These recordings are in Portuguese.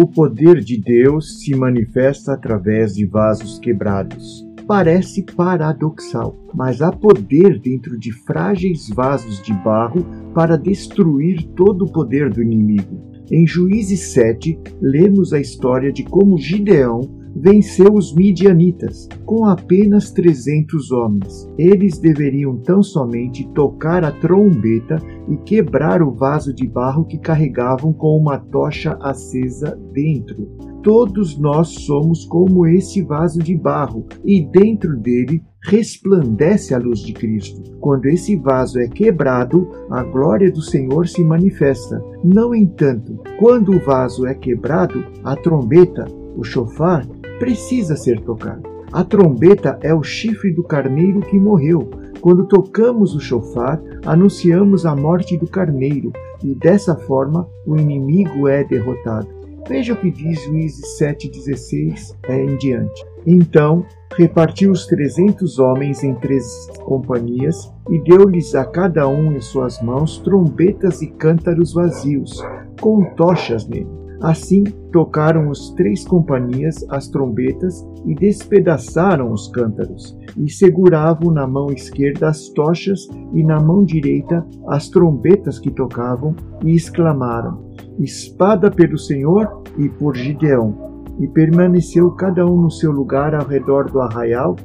O poder de Deus se manifesta através de vasos quebrados. Parece paradoxal, mas há poder dentro de frágeis vasos de barro para destruir todo o poder do inimigo. Em Juízes 7, lemos a história de como Gideão venceu os midianitas com apenas 300 homens. Eles deveriam tão somente tocar a trombeta e quebrar o vaso de barro que carregavam com uma tocha acesa dentro. Todos nós somos como esse vaso de barro, e dentro dele resplandece a luz de Cristo. Quando esse vaso é quebrado, a glória do Senhor se manifesta. No entanto, quando o vaso é quebrado, a trombeta, o chofar, precisa ser tocado. A trombeta é o chifre do carneiro que morreu. Quando tocamos o chofar, anunciamos a morte do carneiro, e dessa forma o inimigo é derrotado. Veja o que diz Juízes 7,16 é, em diante. Então repartiu os trezentos homens em três companhias e deu-lhes a cada um em suas mãos trombetas e cântaros vazios, com tochas nele. Assim tocaram os três companhias as trombetas e despedaçaram os cântaros, e seguravam na mão esquerda as tochas e na mão direita as trombetas que tocavam, e exclamaram: Espada pelo Senhor e por Gideão. E permaneceu cada um no seu lugar ao redor do arraial,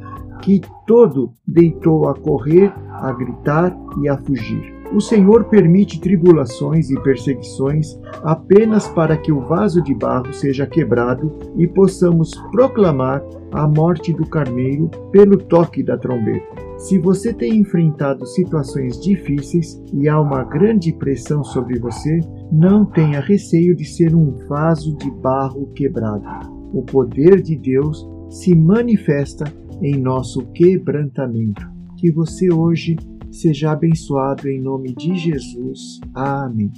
que todo deitou a correr, a gritar e a fugir. O Senhor permite tribulações e perseguições apenas para que o vaso de barro seja quebrado e possamos proclamar a morte do carneiro pelo toque da trombeta. Se você tem enfrentado situações difíceis e há uma grande pressão sobre você, não tenha receio de ser um vaso de barro quebrado. O poder de Deus se manifesta em nosso quebrantamento. Que você hoje Seja abençoado em nome de Jesus. Amém.